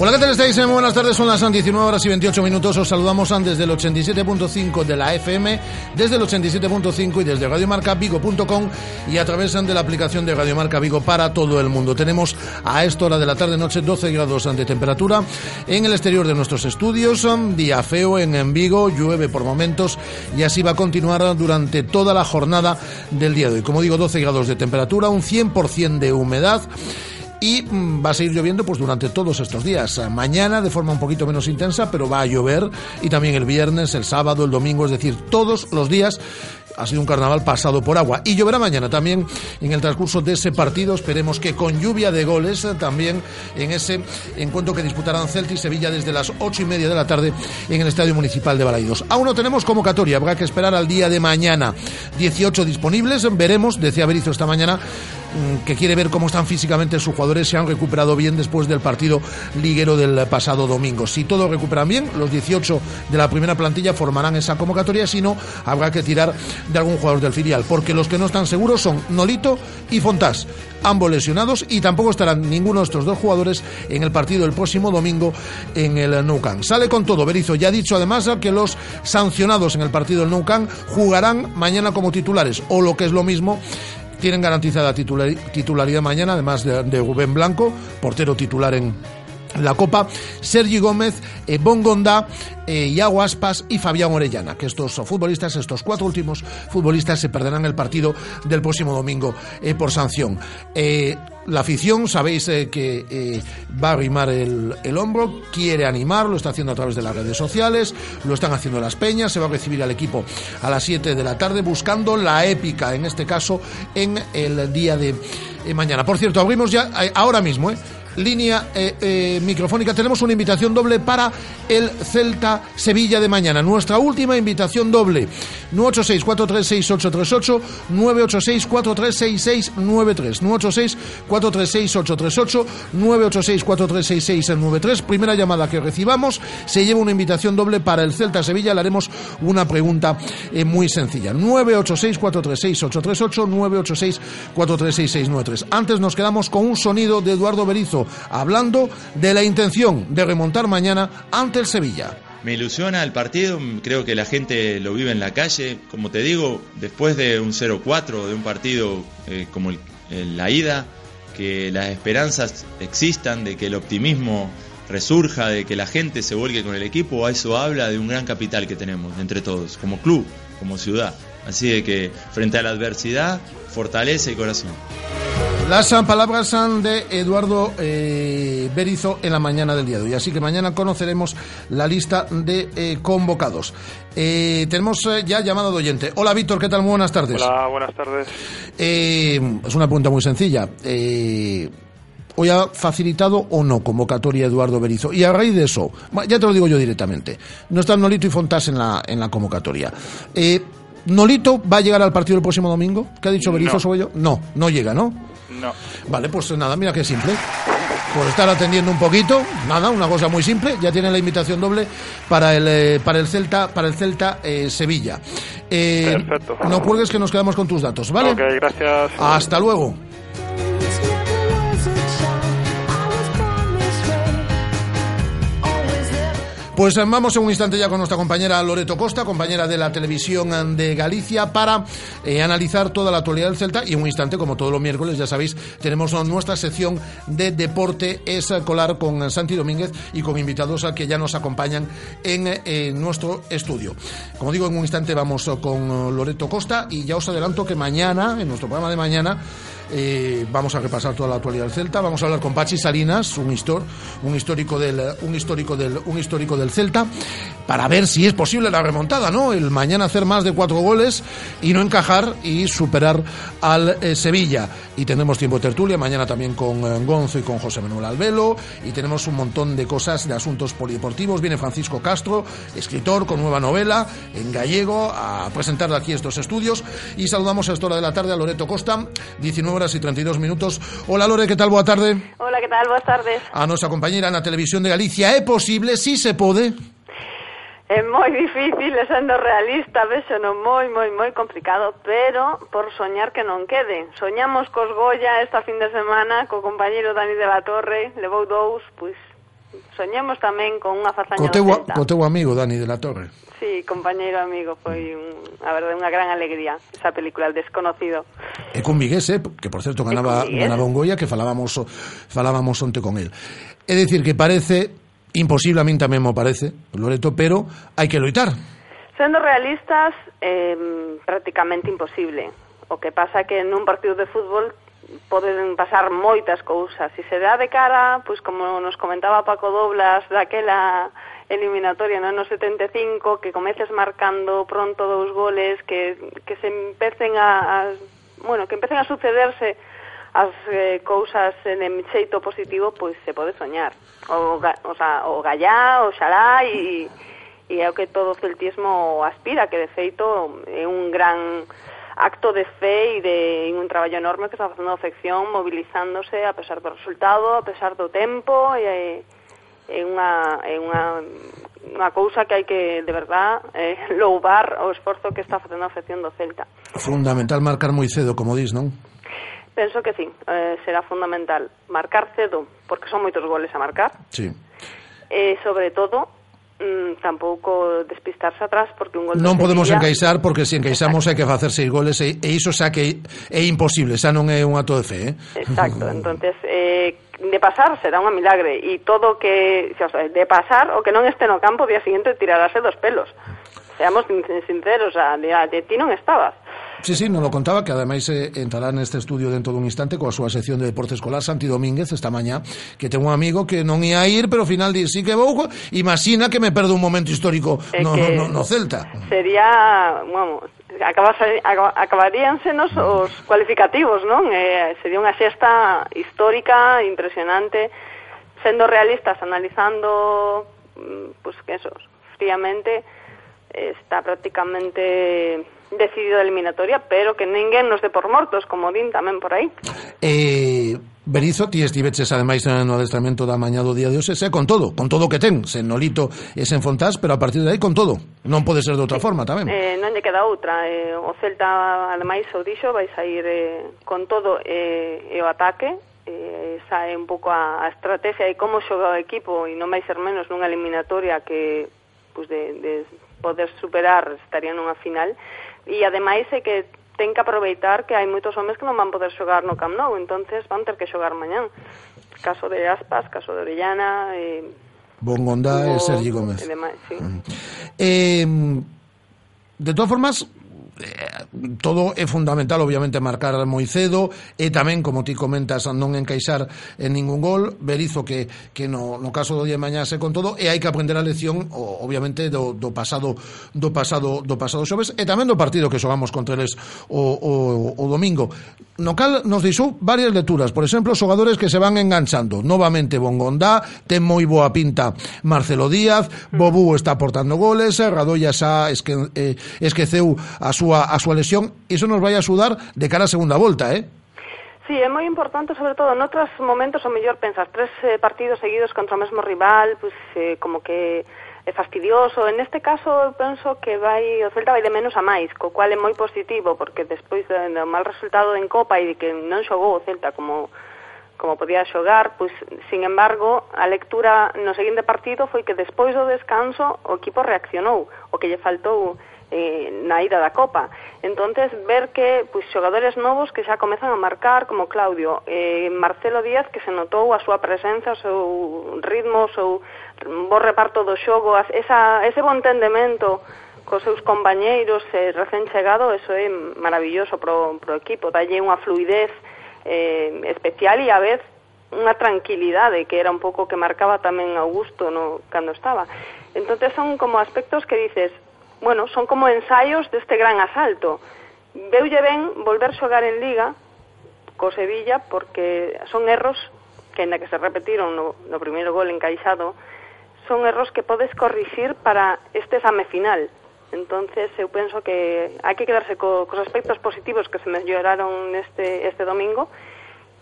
Hola, ¿qué tal estáis? Muy buenas tardes, son las 19 horas y 28 minutos. Os saludamos desde el 87.5 de la FM, desde el 87.5 y desde radiomarcavigo.com y a través de la aplicación de Radio Marca Vigo para todo el mundo. Tenemos a esta hora de la tarde-noche 12 grados de temperatura en el exterior de nuestros estudios, día feo en Vigo, llueve por momentos y así va a continuar durante toda la jornada del día de hoy. Como digo, 12 grados de temperatura, un 100% de humedad y mm, va a seguir lloviendo pues durante todos estos días. Mañana de forma un poquito menos intensa, pero va a llover y también el viernes, el sábado, el domingo, es decir, todos los días ha sido un carnaval pasado por agua. Y lloverá mañana también en el transcurso de ese partido. Esperemos que con lluvia de goles eh, también en ese encuentro que disputarán Celta y Sevilla desde las ocho y media de la tarde en el Estadio Municipal de Balaidos. Aún no tenemos convocatoria, habrá que esperar al día de mañana. 18 disponibles, veremos, decía Berizo esta mañana, que quiere ver cómo están físicamente sus jugadores, se han recuperado bien después del partido liguero del pasado domingo. Si todos recuperan bien, los 18 de la primera plantilla formarán esa convocatoria, si no, habrá que tirar de algún jugador del filial, porque los que no están seguros son Nolito y Fontás, ambos lesionados, y tampoco estarán ninguno de estos dos jugadores en el partido del próximo domingo en el Nou Camp. Sale con todo, Berizo ya ha dicho además que los sancionados en el partido del Nou Camp jugarán mañana como titulares, o lo que es lo mismo, tienen garantizada titularidad mañana, además de, Rubén Blanco, portero titular en la Copa, Sergi Gómez, eh, Bongonda, eh, Aspas y Fabián Orellana, que estos futbolistas, estos cuatro últimos futbolistas, se perderán el partido del próximo domingo eh, por sanción. Eh, la afición, sabéis que va a arrimar el, el, hombro, quiere animar, lo está haciendo a través de las redes sociales, lo están haciendo las peñas, se va a recibir al equipo a las 7 de la tarde buscando la épica, en este caso, en el día de mañana. Por cierto, abrimos ya ahora mismo, ¿eh? Línea eh, eh, microfónica. Tenemos una invitación doble para el Celta Sevilla de mañana. Nuestra última invitación doble. 986-436-838, 986-4366-93, 986-436-838, 986-4366-93. Primera llamada que recibamos se lleva una invitación doble para el Celta Sevilla. Le haremos una pregunta eh, muy sencilla. 986-436-838, 986-436-693. Antes nos quedamos con un sonido de Eduardo Berizo hablando de la intención de remontar mañana ante el Sevilla. Me ilusiona el partido, creo que la gente lo vive en la calle. Como te digo, después de un 0-4, de un partido eh, como la ida, que las esperanzas existan, de que el optimismo resurja, de que la gente se vuelque con el equipo, eso habla de un gran capital que tenemos entre todos, como club, como ciudad. Así de que frente a la adversidad, fortalece el corazón. Las palabras son de Eduardo eh, Berizo en la mañana del día de hoy. Así que mañana conoceremos la lista de eh, convocados. Eh, tenemos ya llamado de oyente. Hola Víctor, ¿qué tal? Muy buenas tardes. Hola, buenas tardes. es una pregunta muy sencilla. ¿Hoy ha facilitado o no convocatoria Eduardo Berizo? Y a raíz de eso, ya te lo digo yo directamente, no están Nolito y Fontás en la, en la convocatoria. ¿Nolito va a llegar al partido el próximo domingo? ¿Qué ha dicho Berizo sobre ello? No, no llega, ¿no? No. Vale, pues nada, mira qué simple. Por estar atendiendo un poquito, nada, una cosa muy simple, ya tiene la invitación doble para el eh, para el Celta, para el Celta eh, Sevilla. Eh, Perfecto. No cuelgues que nos quedamos con tus datos, ¿vale? Ok, gracias. Hasta luego. Pues eh, vamos en un instante ya con nuestra compañera Loreto Costa, compañera de la televisión de Galicia, para eh, analizar toda la actualidad del Celta. Y en un instante, como todos los miércoles, ya sabéis, tenemos nuestra sección de deporte escolar con Santi Domínguez y con invitados que ya nos acompañan en eh, nuestro estudio. Como digo, en un instante vamos con Loreto Costa y ya os adelanto que mañana, en nuestro programa de mañana, Eh, vamos a repasar toda la actualidad del Celta. Vamos a hablar con Pachi Salinas, un, histor, un, histórico del, un, histórico del, un histórico del Celta, para ver si es posible la remontada, ¿no? El mañana hacer más de cuatro goles y no encajar y superar al eh, Sevilla. Y tendremos tiempo de tertulia mañana también con eh, Gonzo y con José Manuel Albelo. Y tenemos un montón de cosas de asuntos polideportivos. Viene Francisco Castro, escritor con nueva novela en gallego, a presentar aquí estos estudios. Y saludamos a esta hora de la tarde a Loreto Costa, 19 horas y 32 minutos. Hola Lore, ¿qué tal? Boa tarde. Hola, ¿qué tal? Boas tardes. A nosa compañera na Televisión de Galicia, é posible, si sí se pode? É moi difícil, sendo realista, vexo non moi, moi, moi complicado, pero por soñar que non quede. Soñamos cos Goya esta fin de semana co compañeiro Dani de la Torre, levou dous, pois soñemos tamén con unha fazaña co teu, do Celta. Co teu amigo, Dani de la Torre. Sí, compañeiro amigo, foi un, a verdade unha gran alegría esa película, El desconocido. E con Miguel, eh, que por certo ganaba, ganaba un Goya, que falábamos, falábamos onte con él. É dicir, que parece imposible, a min tamén me parece, Loreto, pero hai que loitar. Sendo realistas, eh, prácticamente imposible. O que pasa que nun partido de fútbol poden pasar moitas cousas. Se se dá de cara, pois como nos comentaba Paco Doblas daquela eliminatoria no no 75, que comeces marcando pronto dous goles, que, que se empecen a, a bueno, que empecen a sucederse as eh, cousas en xeito positivo, pois se pode soñar. O, ga, o, sea, o gallá, o xalá e, e é o que todo o celtismo aspira, que de feito é un gran acto de fe e de un traballo enorme que está facendo a afección movilizándose a pesar do resultado, a pesar do tempo e eh, é unha, é unha, unha cousa que hai que, de verdad, eh, loubar o esforzo que está facendo a afección do Celta. Fundamental marcar moi cedo, como dis, non? Penso que sí, eh, será fundamental marcar cedo, porque son moitos goles a marcar. Sí. Eh, sobre todo, mm, tampouco despistarse atrás porque un gol Non podemos Sevilla... encaixar porque se encaixamos hai que facer seis goles e, e iso xa que é imposible, xa non é un acto de fe, eh? Exacto, entonces eh, de pasar será unha milagre e todo que, xa, o sea, de pasar o que non este no campo o día seguinte tirarase dos pelos. Seamos sinceros, a, de, a, de ti non estabas. Sí, sí, non lo contaba, que ademais eh, entrará neste estudio dentro dun instante coa súa sección de deporte escolar Santi Domínguez esta mañá, que ten un amigo que non ia ir, pero ao final di, sí que vou, imagina que me perdo un momento histórico no, no, no, no Celta. Sería, vamos, acabase, acabaríansenos os cualificativos, non? Eh, sería unha xesta histórica, impresionante, sendo realistas, analizando, mm, pues, que eso, fríamente, está prácticamente decidido a eliminatoria, pero que ninguén nos dé por mortos, como din tamén por aí. Eh, Berizo, ti estiveches ademais no adestramento da mañá do día de hoxe, se con todo, con todo o que ten, sen Nolito e sen Fontás, pero a partir de aí con todo. Non pode ser de outra sí. forma tamén. Eh, non lle queda outra. Eh, o Celta, ademais, o dixo, vai sair eh, con todo eh, e o ataque, eh, sae un pouco a, a estrategia e como xoga o equipo e non vai ser menos nunha eliminatoria que pues, de, de poder superar estarían nunha final e ademais é que ten que aproveitar que hai moitos homes que non van poder xogar no Camp Nou, entonces van ter que xogar mañán. Caso de Aspas, caso de Orellana, eh, Bongondá e Sergi Gómez. E demais, sí. Eh, de todas formas, Eh, todo é fundamental obviamente marcar moi cedo e tamén como ti comentas non encaixar en ningún gol. Berizo que, que no, no caso do día de mañá se con todo e hai que aprender a lección obviamente do, do pasado do pasado do pasado xoves e tamén do partido que xogamos contra eles o, o, o domingo. No cal nos deixou varias lecturas. Por exemplo xogadores que se van enganchando. Novamente Bongondá ten moi boa pinta Marcelo Díaz Bobú está aportando goles Radoya xa esque, eh, esqueceu a súa súa, a súa lesión, iso nos vai axudar de cara a segunda volta, eh? Sí, é moi importante, sobre todo, en outros momentos, o mellor pensas, tres eh, partidos seguidos contra o mesmo rival, pues, eh, como que é fastidioso. En este caso, penso que vai o Celta vai de menos a máis, co cual é moi positivo, porque despois do de, de mal resultado en Copa e de que non xogou o Celta como como podía xogar, pois, sin embargo, a lectura no seguinte partido foi que despois do descanso o equipo reaccionou, o que lle faltou eh, na ida da Copa. Entonces ver que pois, xogadores novos que xa comezan a marcar, como Claudio, eh, Marcelo Díaz, que se notou a súa presenza, o seu ritmo, o seu bo reparto do xogo, esa, ese bo entendemento cos seus compañeiros eh, recén chegado, eso é maravilloso pro, pro equipo, dalle unha fluidez eh, especial e a vez unha tranquilidade que era un pouco que marcaba tamén Augusto no, cando estaba. Entonces son como aspectos que dices, bueno, son como ensaios deste gran asalto. Veulle ben volver xogar en Liga co Sevilla porque son erros que ainda que se repetiron no, no primeiro gol encaixado, son erros que podes corrixir para este semifinal. Entonces, eu penso que hai que quedarse co, cos aspectos positivos que se melloraron este, este domingo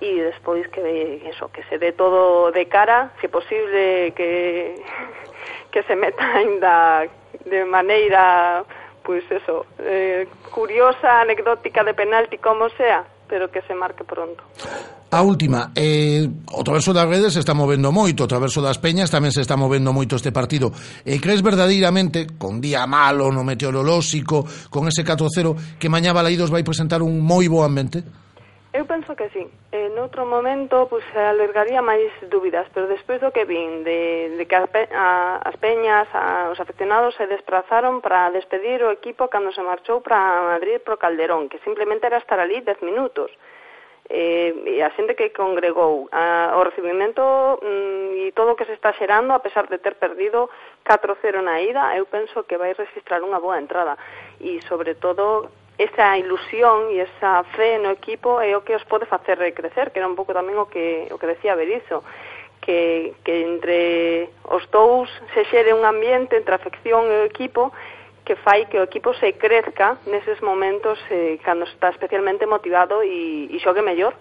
e despois que eso, que se dé todo de cara, se posible que que se meta ainda de maneira pois pues eso, eh, curiosa, anecdótica de penalti como sea, pero que se marque pronto. A última, eh, o traverso das redes se está movendo moito, o traverso das peñas tamén se está movendo moito este partido. E crees verdadeiramente, con día malo no meteorolóxico, con ese 4-0, que mañá Balaídos vai presentar un moi bo ambiente? Eu penso que sí. En outro momento pois, albergaría máis dúbidas, pero despois do que vin, de, de que as, pe, a, as peñas, a, os afeccionados se desplazaron para despedir o equipo cando se marchou para Madrid pro Calderón, que simplemente era estar ali 10 minutos. Eh, e a xente que congregou a, o recibimento mm, e todo o que se está xerando a pesar de ter perdido 4-0 na ida eu penso que vai registrar unha boa entrada e sobre todo esa ilusión e esa fe no equipo é o que os pode facer crecer, que era un pouco tamén o que, o que decía Berizo, que, que entre os dous se xere un ambiente entre afección e o equipo que fai que o equipo se crezca neses momentos eh, cando está especialmente motivado e, e xogue mellor.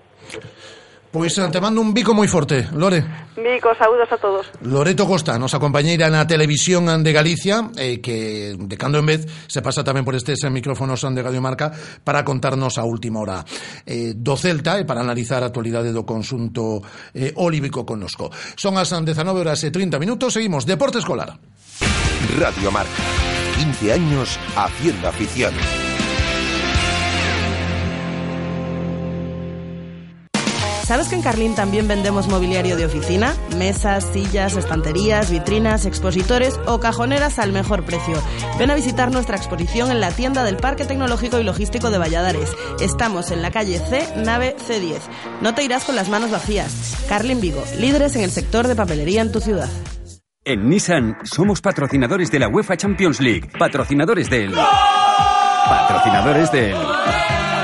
Pois te mando un bico moi forte, Lore. Bico, saúdos a todos. Loreto Costa, nosa compañeira na televisión de Galicia, eh, que de cando en vez se pasa tamén por estes micrófonos de Radio Marca para contarnos a última hora eh, do Celta e para analizar a actualidade do consunto eh, olívico connosco. Son as 19 horas e 30 minutos, seguimos Deporte Escolar. Radio Marca, 15 años haciendo afición. ¿Sabes que en Carlín también vendemos mobiliario de oficina? Mesas, sillas, estanterías, vitrinas, expositores o cajoneras al mejor precio. Ven a visitar nuestra exposición en la tienda del Parque Tecnológico y Logístico de Valladares. Estamos en la calle C, nave C10. No te irás con las manos vacías. Carlin Vigo, líderes en el sector de papelería en tu ciudad. En Nissan somos patrocinadores de la UEFA Champions League, patrocinadores del... Patrocinadores del...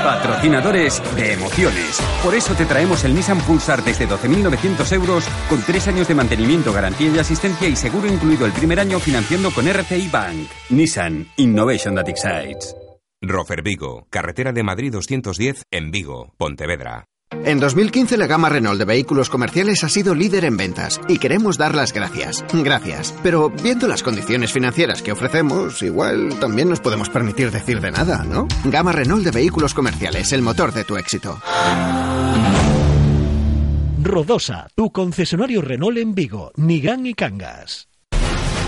Patrocinadores de emociones. Por eso te traemos el Nissan Pulsar desde 12.900 euros con tres años de mantenimiento, garantía y asistencia y seguro incluido el primer año financiando con RCI Bank. Nissan Innovation that excites. Rofer Vigo, carretera de Madrid 210 en Vigo, Pontevedra. En 2015 la gama Renault de vehículos comerciales ha sido líder en ventas y queremos dar las gracias. Gracias. Pero viendo las condiciones financieras que ofrecemos, igual también nos podemos permitir decir de nada, ¿no? Gama Renault de vehículos comerciales, el motor de tu éxito. Rodosa, tu concesionario Renault en Vigo, Nigán y Cangas.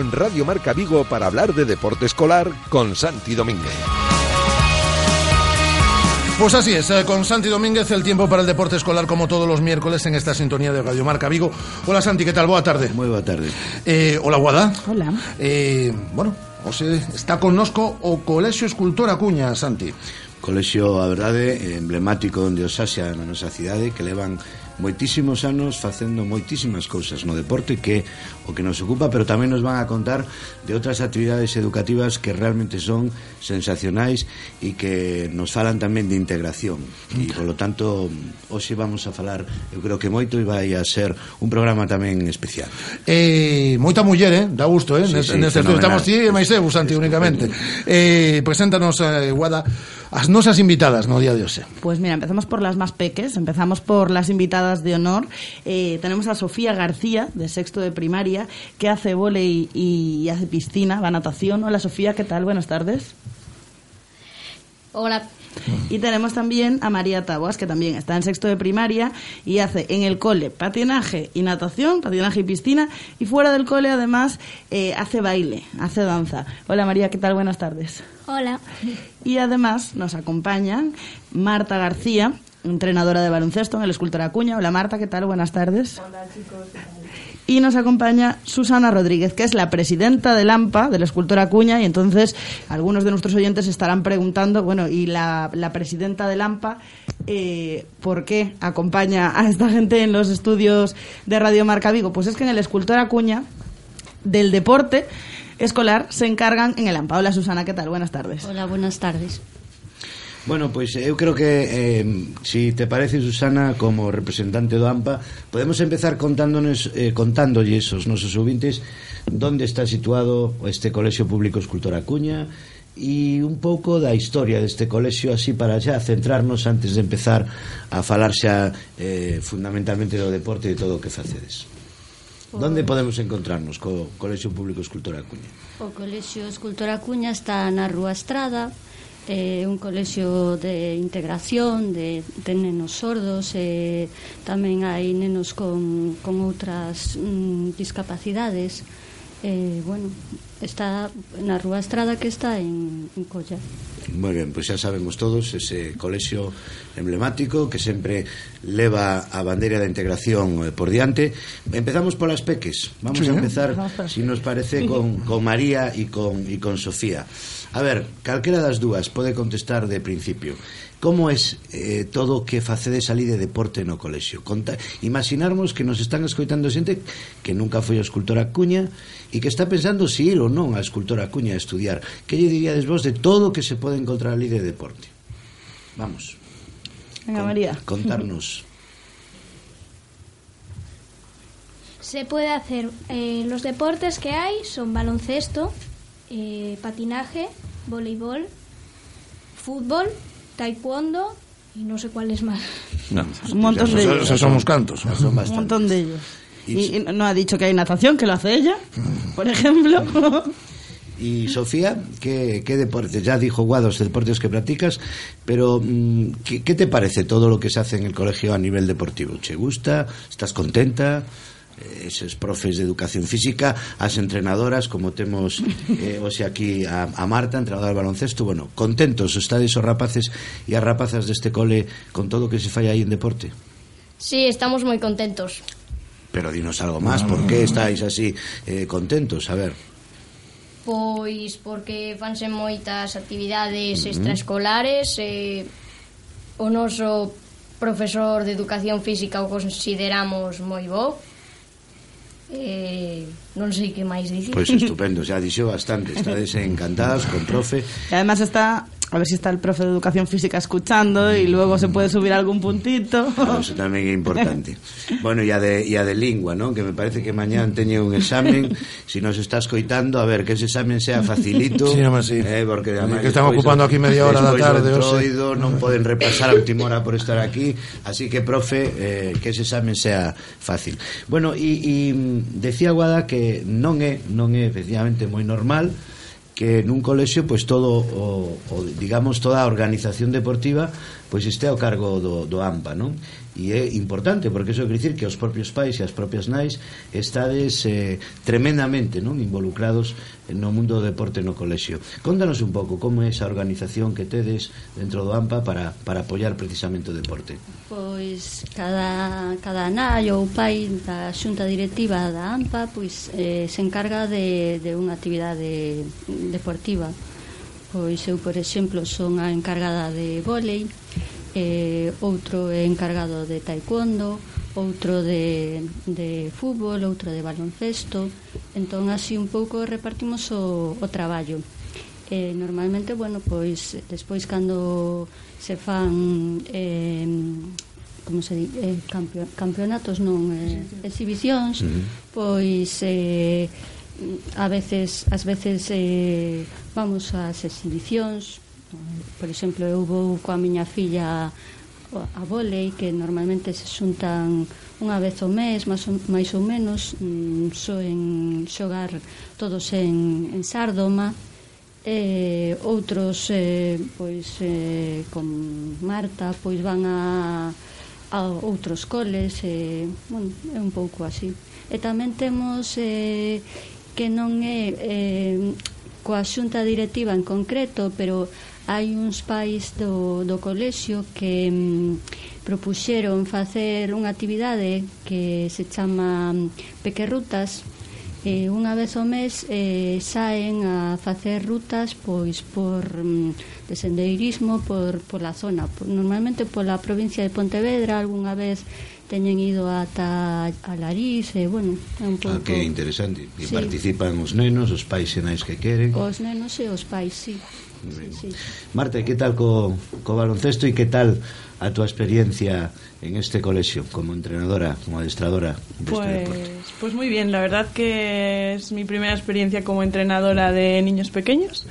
En Radio Marca Vigo para hablar de deporte escolar con Santi Domínguez. Pues así es, eh, con Santi Domínguez el tiempo para el deporte escolar como todos los miércoles en esta sintonía de Radio Marca Vigo. Hola Santi, ¿qué tal? Buena tarde. Muy buena tarde. Eh, hola Guada. Hola. Eh, bueno, José, está connosco o Colexio Escultor Acuña, Santi. Colexio, a verdade, emblemático onde os Asia na nosa cidade, que levan moitísimos anos facendo moitísimas cousas no deporte que o que nos ocupa, pero tamén nos van a contar de outras actividades educativas que realmente son sensacionais e que nos falan tamén de integración. E, polo tanto, hoxe vamos a falar, eu creo que moito e vai a ser un programa tamén especial. Eh, moita muller, eh? Da gusto, eh? Sí, sí, Neste estudio estamos ti e máis eu, Santi, únicamente. Eh, preséntanos, eh, Guada, as nosas invitadas no día de hoxe. Pois pues mira, empezamos por las máis peques, empezamos por las invitadas de honor. Eh, tenemos a Sofía García, de sexto de primaria, que hace volei y hace piscina, va a natación. Hola Sofía, ¿qué tal? Buenas tardes. Hola. Y tenemos también a María Taboas, que también está en sexto de primaria y hace en el cole patinaje y natación, patinaje y piscina, y fuera del cole además eh, hace baile, hace danza. Hola María, ¿qué tal? Buenas tardes. Hola. Y además nos acompañan Marta García, entrenadora de baloncesto en el Escultor Acuña. Hola Marta, ¿qué tal? Buenas tardes. Hola chicos. Y nos acompaña Susana Rodríguez, que es la presidenta del AMPA, del Escultor Acuña, y entonces algunos de nuestros oyentes estarán preguntando, bueno, ¿y la, la presidenta del AMPA eh, por qué acompaña a esta gente en los estudios de Radio Marca Vigo? Pues es que en el Escultor Acuña, del deporte escolar, se encargan en el AMPA. Hola Susana, ¿qué tal? Buenas tardes. Hola, buenas tardes. Bueno, pois pues, eu creo que eh, si te parece Susana como representante do AMPA, podemos empezar contándonos eh, contándolle esos nosos ouvintes onde está situado este Colexio Público Escultor Acuña e un pouco da historia deste colexio así para xa centrarnos antes de empezar a falar xa eh, fundamentalmente do deporte e de todo o que facedes. Pois. Donde podemos encontrarnos co Colexio Público Escultor Acuña? O Colexio Escultor Acuña está na Rúa Estrada, eh, un colexio de integración de, de nenos sordos e eh, tamén hai nenos con, con outras mm, discapacidades. Eh, bueno, está na Rúa Estrada que está en, en Colla. Moi ben, pois xa sabemos todos ese colexio emblemático que sempre leva a bandeira da integración eh, por diante. Empezamos polas peques. Vamos sí, a empezar, si nos parece, con, con María e con, e con Sofía. A ver, calquera das dúas pode contestar de principio. Como é eh, todo o que facedes ali de deporte no colexio? Conta, imaginarmos que nos están escoitando xente que nunca foi a escultora Cuña e que está pensando se ir ou non a escultora Cuña a estudiar. Que lle diríades vos de todo o que se pode encontrar ali de deporte? Vamos. Venga, con, María. Contarnos. Se puede hacer eh, los deportes que hay son baloncesto, eh, patinaje, voleibol, fútbol, taekwondo y no sé cuáles más. No, un montón de ellos. Esos somos cantos. Son un montón de ellos. Y, y, no ha dicho que hay natación, que lo hace ella, por ejemplo. Y Sofía, ¿qué, qué deportes? Ya dijo Guados, deportes que practicas, pero ¿qué, ¿qué te parece todo lo que se hace en el colegio a nivel deportivo? ¿Te gusta? ¿Estás contenta? Eh, eses profes de educación física, as entrenadoras, como temos eh, hoxe aquí a, a Marta, entrenadora de baloncesto, bueno, contentos estades os rapaces e as rapazas deste cole con todo o que se fai aí en deporte? Sí, estamos moi contentos. Pero dinos algo máis, por que estáis así eh, contentos? A ver. Pois porque fanse moitas actividades extraescolares, eh, o noso profesor de educación física o consideramos moi bo, Eh, non sei que máis dicir. Pois pues estupendo, xa dixo bastante. Estades encantadas con profe. E además está a ver si está el profe de educación física escuchando y luego se puede subir algún puntito. Claro, eso también es importante. Bueno, ya de, ya de lingua, ¿no? Que me parece que mañana teño un examen. Si nos estás coitando, a ver, que ese examen sea facilito. Sí, home, sí. Eh, porque además, que estamos ocupando aquí media hora da tarde. Troido, non poden repasar a última hora por estar aquí. Así que, profe, eh, que ese examen sea fácil. Bueno, e, e mm, decía Guada que non é, non é efectivamente moi normal que nun colexio pois todo o, o digamos toda a organización deportiva pois este ao cargo do, do AMPA, non? e é importante porque iso quer dicir que os propios pais e as propias nais estades eh, tremendamente non involucrados no mundo do deporte no colexio. Contanos un pouco como é esa organización que tedes dentro do AMPA para, para apoiar precisamente o deporte. Pois cada, cada nai ou pai da xunta directiva da AMPA pois eh, se encarga de, de unha actividade deportiva. Pois eu, por exemplo, son a encargada de volei eh, outro é encargado de taekwondo, outro de, de fútbol, outro de baloncesto. Entón, así un pouco repartimos o, o traballo. Eh, normalmente, bueno, pois, despois cando se fan... Eh, como se di, eh, campeon campeonatos non eh, exhibicións uh -huh. pois eh, a veces ás veces eh, vamos ás exhibicións Por exemplo, eu vou coa miña filla a volei que normalmente se xuntan unha vez ao mes, máis ou, máis ou menos, mm, so en xogar todos en, en Sardoma, e outros eh, pois eh, con Marta pois van a, a outros coles e, eh, bueno, é un pouco así. E tamén temos eh, que non é eh, coa xunta directiva en concreto pero hai uns pais do, do colexio que mm, propuxeron facer unha actividade que se chama mm, Pequerrutas eh, unha vez ao mes eh, saen a facer rutas pois por mm, de sendeirismo por, pola zona por, normalmente pola provincia de Pontevedra algunha vez teñen ido ata a Lariz e, bueno, é un ah, pouco... Ah, que interesante, e sí. participan os nenos, os pais e nais que queren. Os nenos e os pais, sí. Sí, sí. Marta, que tal co, co baloncesto e que tal a túa experiencia en este colexio como entrenadora, como adestradora deste Pues, deporte? pues muy bien, la verdad que es mi primera experiencia como entrenadora de niños pequeños.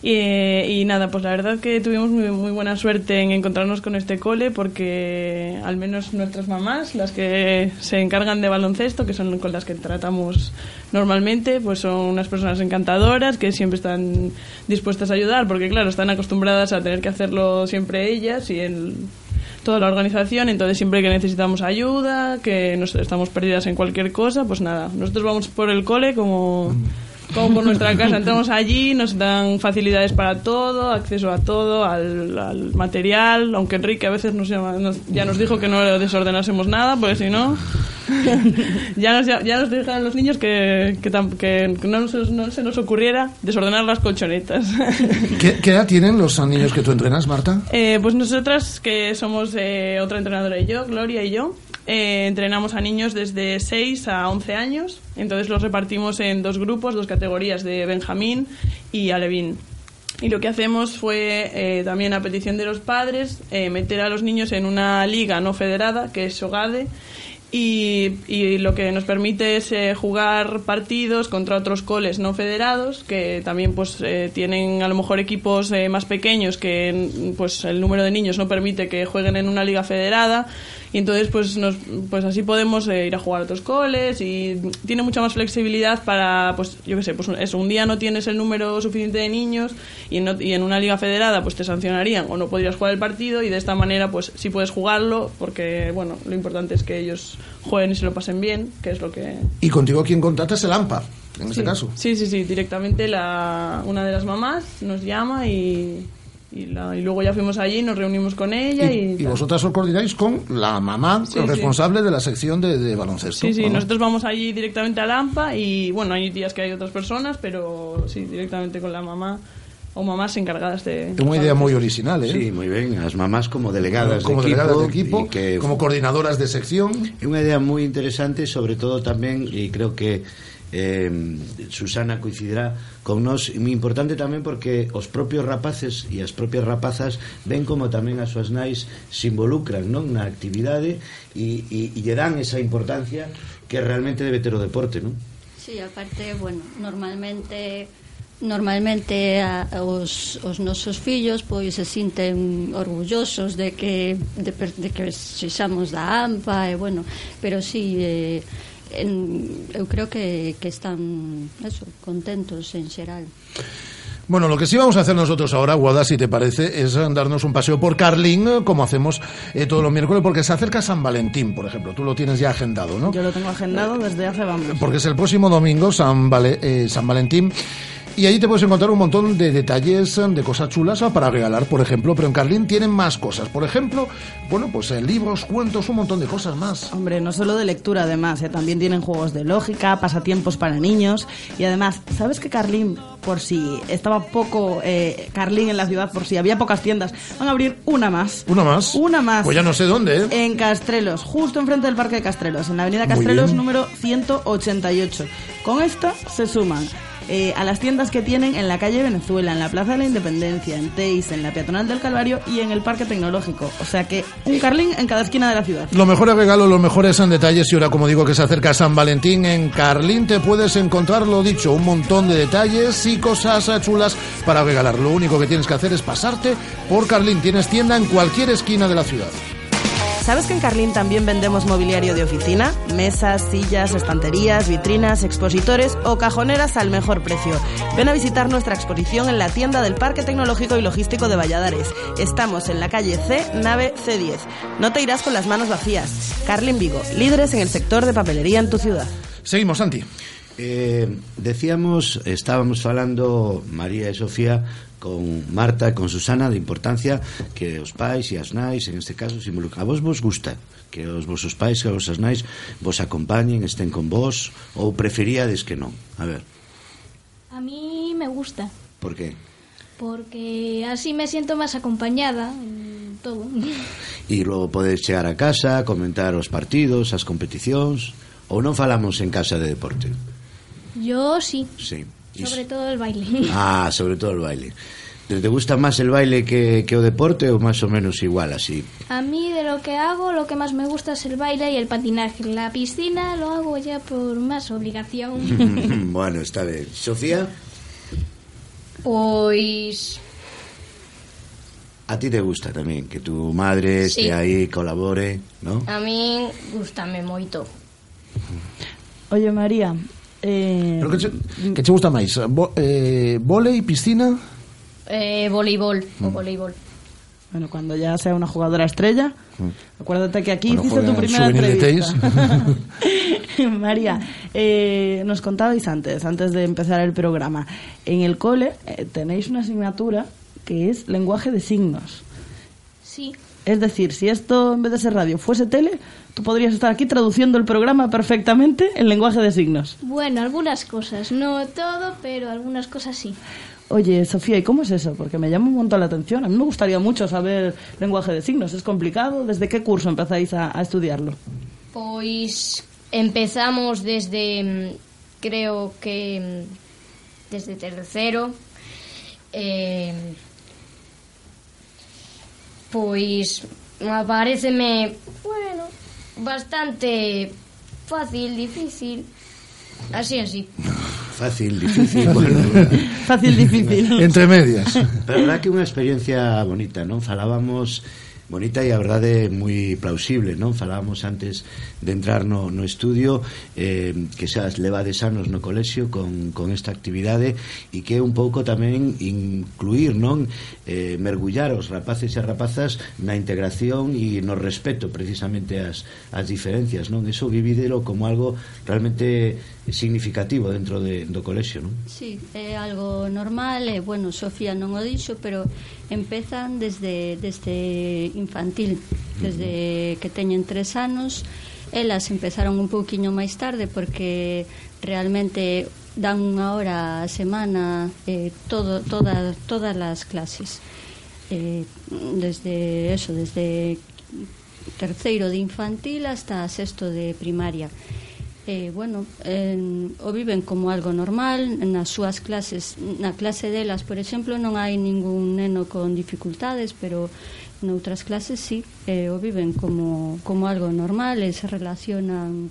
Y, y nada, pues la verdad que tuvimos muy, muy buena suerte en encontrarnos con este cole porque al menos nuestras mamás, las que se encargan de baloncesto, que son con las que tratamos normalmente, pues son unas personas encantadoras que siempre están dispuestas a ayudar porque claro, están acostumbradas a tener que hacerlo siempre ellas y el, toda la organización, entonces siempre que necesitamos ayuda, que nos estamos perdidas en cualquier cosa, pues nada, nosotros vamos por el cole como, como por nuestra casa, entramos allí, nos dan facilidades para todo, acceso a todo, al, al material, aunque Enrique a veces nos llama- nos- ya nos dijo que no desordenásemos nada, porque si no... ya, nos, ya nos dijeron los niños que, que, tam- que no, se, no se nos ocurriera desordenar las colchonetas. ¿Qué, qué edad tienen los niños que tú entrenas, Marta? Eh, pues nosotras, que somos eh, otra entrenadora y yo, Gloria y yo, eh, entrenamos a niños desde 6 a 11 años. Entonces los repartimos en dos grupos, dos categorías de Benjamín y Alevín. Y lo que hacemos fue, eh, también a petición de los padres, eh, meter a los niños en una liga no federada, que es Sogade, y, lo que nos permite es eh, jugar partidos contra otros coles no federados que también pues eh, tienen a lo mejor equipos más pequeños que pues el número de niños no permite que jueguen en una liga federada y entonces pues nos pues así podemos eh, ir a jugar a otros coles y tiene mucha más flexibilidad para pues yo qué sé pues eso un día no tienes el número suficiente de niños y, no- y en una liga federada pues te sancionarían o no podrías jugar el partido y de esta manera pues sí puedes jugarlo porque bueno lo importante es que ellos jueguen y se lo pasen bien que es lo que Y contigo quien contrata es el AMPA, en este Sí. caso. Sí, sí, sí, directamente la, una de las mamás nos llama y, y, la- y luego ya fuimos allí, nos reunimos con ella y... Y vosotras os coordináis con la mamá Sí, sí. responsable de la sección de, de baloncesto. Sí, sí, ¿no? nosotros vamos allí directamente al AMPA y bueno, hay días que hay otras personas, pero sí, directamente con la mamá o mamás encargadas de... É unha idea moi original, eh? Sí, moi ben, as mamás como delegadas como de equipo, delegadas de equipo, que como coordinadoras de sección. É unha idea moi interesante, sobre todo tamén, e creo que eh, Susana coincidirá con nós moi importante tamén porque os propios rapaces e as propias rapazas ven como tamén as súas nais se involucran non na actividade e, e, e lle dan esa importancia que realmente debe ter o deporte non? Sí, aparte, bueno, normalmente normalmente a, os, os nosos fillos pois se sinten orgullosos de que de, de que sexamos da AMPA e bueno, pero si sí, eh, en, eu creo que, que están eso, contentos en xeral. Bueno, lo que sí vamos a hacer nosotros ahora, Guada, si te parece, es darnos un paseo por Carlín, como hacemos eh, todos los miércoles, porque se acerca San Valentín, por ejemplo. Tú lo tienes ya agendado, ¿no? Yo lo tengo agendado desde hace, vamos. Porque es el próximo domingo, San, Vale- eh, San Valentín. Y allí te puedes encontrar un montón de detalles, eh, de cosas chulas ah, para regalar, por ejemplo. Pero en Carlín tienen más cosas. Por ejemplo, bueno, pues eh, libros, cuentos, un montón de cosas más. Hombre, no solo de lectura, además, ¿eh? también tienen juegos de lógica, pasatiempos para niños. Y además, ¿sabes que Carlín, por si estaba poco eh, Carlín en la ciudad, por si había pocas tiendas, van a abrir una más? ¿Una más? Una más. Pues ya no sé dónde, ¿eh? En Castrelos, justo enfrente del Parque de Castrelos, en la avenida Castrelos número 188. Con esta se suman eh, a las tiendas que tienen en la calle Venezuela, en la Plaza de la Independencia, en Teis, en la Peatonal del Calvario y en el Parque Tecnológico. O sea que un Carlín en cada esquina de la ciudad. Los mejores regalos, los mejores en detalles y ahora como digo que se acerca San Valentín en Carlín te puedes encontrar lo dicho, un montón de detalles y cosas chulas para regalar. Lo único que tienes que hacer es pasarte por Carlín. Tienes tienda en cualquier esquina de la ciudad. ¿Sabes que en Carlín también vendemos mobiliario de oficina? Mesas, sillas, estanterías, vitrinas, expositores o cajoneras al mejor precio. Ven a visitar nuestra exposición en la tienda del Parque Tecnológico y Logístico de Valladares. Estamos en la calle C, nave C10. No te irás con las manos vacías. Carlín Vigo, líderes en el sector de papelería en tu ciudad. Seguimos, Santi. Eh, decíamos, estábamos falando María e Sofía con Marta, con Susana, de importancia que os pais e as nais, en este caso, se involucran. A vos vos gusta que os vosos pais e as nais vos acompañen, estén con vos, ou preferíades que non? A ver. A mí me gusta. Por que? Porque así me siento máis acompañada en todo. E logo podes chegar a casa, comentar os partidos, as competicións, ou non falamos en casa de deporte? Yo sí. Sí. Sobre todo el baile. Ah, sobre todo el baile. ¿Te gusta más el baile que, que, o deporte o más o menos igual así? A mí de lo que hago, lo que más me gusta es el baile y el patinaje. La piscina lo hago ya por más obligación. bueno, está bien. ¿Sofía? Pois... A ti te gusta tamén que tu madre sí. esté aí colabore, ¿no? A min gustame moito. Oye, María, eh, Pero que che, que che gusta máis? Bo, eh, volei, piscina? Eh, voleibol, o Mm. voleibol. Bueno, cuando ya sea una jugadora estrella, acuérdate que aquí hiciste tu primera entrevista. María, eh, nos contabais antes, antes de empezar el programa, en el cole eh, tenéis una asignatura que es lenguaje de signos. Sí. Es decir, si esto en vez de ser radio fuese tele, tú podrías estar aquí traduciendo el programa perfectamente en lenguaje de signos. Bueno, algunas cosas. No todo, pero algunas cosas sí. Oye, Sofía, ¿y cómo es eso? Porque me llama un montón la atención. A mí me gustaría mucho saber lenguaje de signos. ¿Es complicado? ¿Desde qué curso empezáis a, a estudiarlo? Pois empezamos desde, mm, creo que mm, desde tercero. Eh, pois ah, apareceme, bueno, bastante fácil, difícil, así así. Fácil, difícil, bueno. fácil, difícil. Entre medias. Pero verdad que unha experiencia bonita, non? Falábamos bonita e a verdade moi plausible, non? Falábamos antes de entrar no, no estudio eh, que xa levades anos no colexio con, con esta actividade e que un pouco tamén incluir, non? Eh, mergullar os rapaces e rapazas na integración e no respeto precisamente as, as diferencias, non? Eso vivídelo como algo realmente significativo dentro de, do colexio, non? Sí, é algo normal, e, bueno, Sofía non o dixo, pero empezan desde, desde infantil, desde uh -huh. que teñen tres anos, elas empezaron un pouquiño máis tarde porque realmente dan unha hora a semana eh, todo, toda, todas as clases. Eh, desde eso, desde terceiro de infantil hasta sexto de primaria eh, bueno, eh, o viven como algo normal, nas súas clases, na clase delas, por exemplo, non hai ningún neno con dificultades, pero noutras clases sí, eh, o viven como, como algo normal, e se relacionan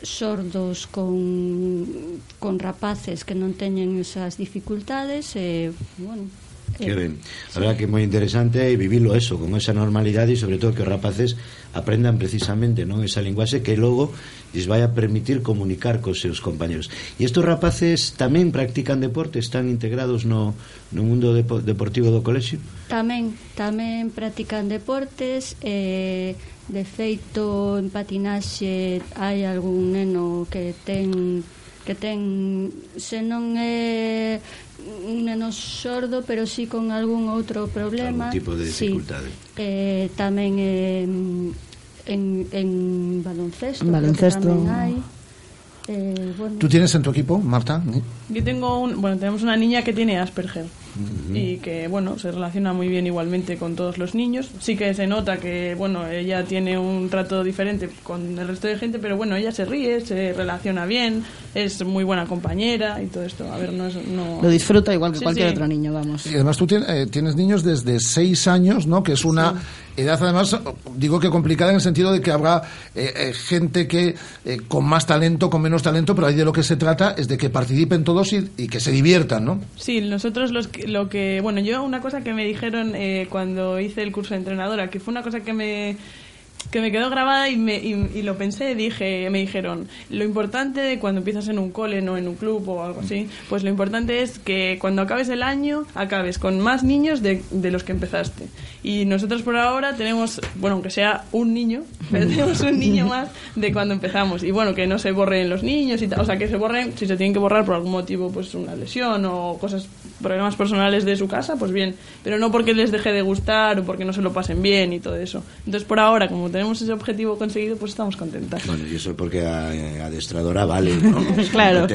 sordos con, con rapaces que non teñen esas dificultades, e, eh, bueno, que A verdad que é moi interesante e vivilo eso, con esa normalidade e sobre todo que os rapaces aprendan precisamente non esa linguaxe que logo lles vai a permitir comunicar cos seus compañeros. E estos rapaces tamén practican deporte, están integrados no, no mundo depo deportivo do colexio? Tamén, tamén practican deportes, eh, de feito en patinaxe hai algún neno que ten que ten se non é un neno sordo pero sí con algún outro problema Algún tipo de dificultade. sí. eh, tamén eh, en, en baloncesto, En baloncesto. tamén hai eh, bueno, ¿Tú tienes en tu equipo, Marta? Yo tengo un, bueno, tenemos una niña que tiene Asperger y que, bueno, se relaciona muy bien igualmente con todos los niños. Sí que se nota que, bueno, ella tiene un trato diferente con el resto de gente, pero bueno, ella se ríe, se relaciona bien, es muy buena compañera y todo esto. A ver, no, es, no... Lo disfruta igual que Sí, cualquier sí. otro niño, vamos. Y además tú tienes, eh, tienes niños desde seis años, ¿no? Que es una edad, además, digo que complicada en el sentido de que habrá eh, eh, gente que eh, con más talento, con menos talento, pero ahí de lo que se trata es de que participen todos y, que se diviertan, ¿no? Sí, nosotros los lo que... Bueno, yo una cosa que me dijeron eh, cuando hice el curso de entrenadora, que fue una cosa que me que me quedó grabada y, me, y, y lo pensé, dije, me dijeron, lo importante de cuando empiezas en un cole, no en un club o algo así, pues lo importante es que cuando acabes el año, acabes con más niños de, de los que empezaste. Y nosotros por ahora tenemos, bueno, aunque sea un niño, pero tenemos un niño más de cuando empezamos. Y bueno, que no se borren los niños y o sea, que se borren, si se tienen que borrar por algún motivo, pues una lesión o cosas, problemas personales de su casa, pues bien, pero no porque les deje de gustar o porque no se lo pasen bien y todo eso. Entonces por ahora, como tenemos ese objetivo conseguido, pues estamos contentas. Bueno, y eso porque a, a adestradora vale, ¿no? Es Claro.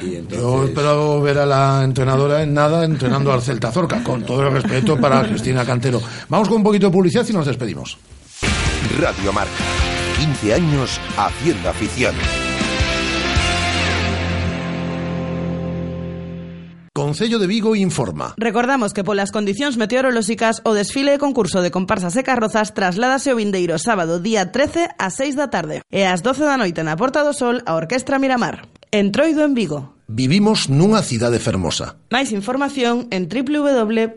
y Yo espero ver a la entrenadora en nada entrenando al Celta Zorca, con todo el respeto para Cristina Cantero. Vamos con un poquito de publicidad y nos despedimos. Radio Marca. 15 años haciendo afición. Concello de Vigo informa. Recordamos que polas condicións meteorolóxicas o desfile e concurso de comparsas e carrozas trasládase o vindeiro sábado día 13 a 6 da tarde e ás 12 da noite na Porta do Sol a Orquestra Miramar. Entroido en Vigo. Vivimos nunha cidade fermosa. Máis información en www.vigo.org.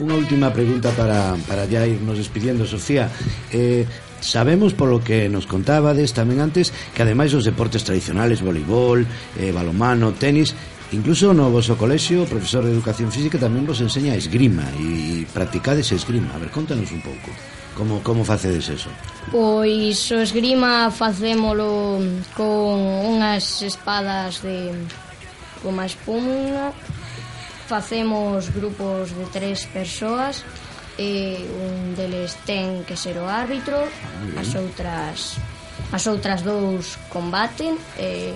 Unha última pregunta para, para ya irnos despidiendo, Sofía. Eh, Sabemos polo que nos contabades tamén antes que ademais dos deportes tradicionales, voleibol, eh, balomano, tenis, Incluso no vosso colexio, profesor de Educación Física, tamén vos enseña esgrima e practicades esgrima. A ver, contanos un pouco. Como, como facedes eso? Pois o esgrima facémolo con unhas espadas de goma espuma Facemos grupos de tres persoas e un deles ten que ser o árbitro, as outras as outras dous combaten e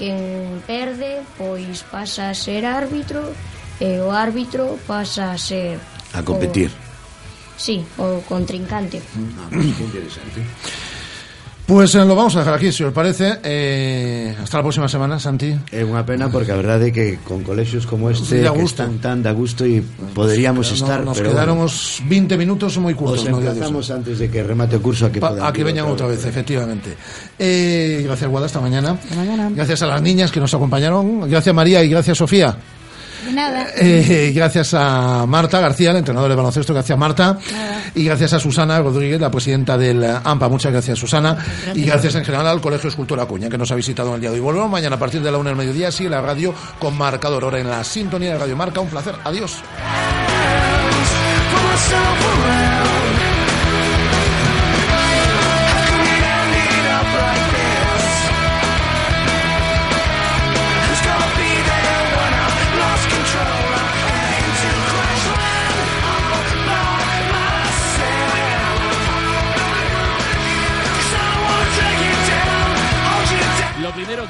quen perde pois pasa a ser árbitro e o árbitro pasa a ser a competir. O, sí, o contrincante. Ah, pues, interesante. Pues eh, lo vamos a dejar aquí, si os parece. Eh, hasta la próxima semana, Santi. É unha pena porque a verdade é que con colexios como este que gusto. están tan da gusto poderíamos No- estar, nos pero quedaron bueno, os 20 minutos os no día de hoxe. emplazamos antes de que remate o curso a que a que vir veñan outra vez, vez. efectivamente. Eh, gracias, Guada, hasta mañana. mañana. Gracias a las niñas que nos acompañaron. Gracias, María, y gracias, Sofía. De nada. Eh, gracias a Marta García, la entrenadora de baloncesto. Gracias, Marta. Y gracias a Susana Rodríguez, la presidenta del eh, AMPA. Muchas gracias, Susana. Y gracias en general al Colegio Escultura Acuña, que nos ha visitado en el día de hoy. Volvemos mañana a partir de la una del mediodía. Sigue la radio con marcador hora en la sintonía de Radio Marca. Un placer. Adiós.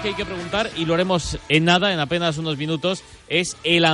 Que hay que preguntar, y lo haremos en nada, en apenas unos minutos, es el ambiente.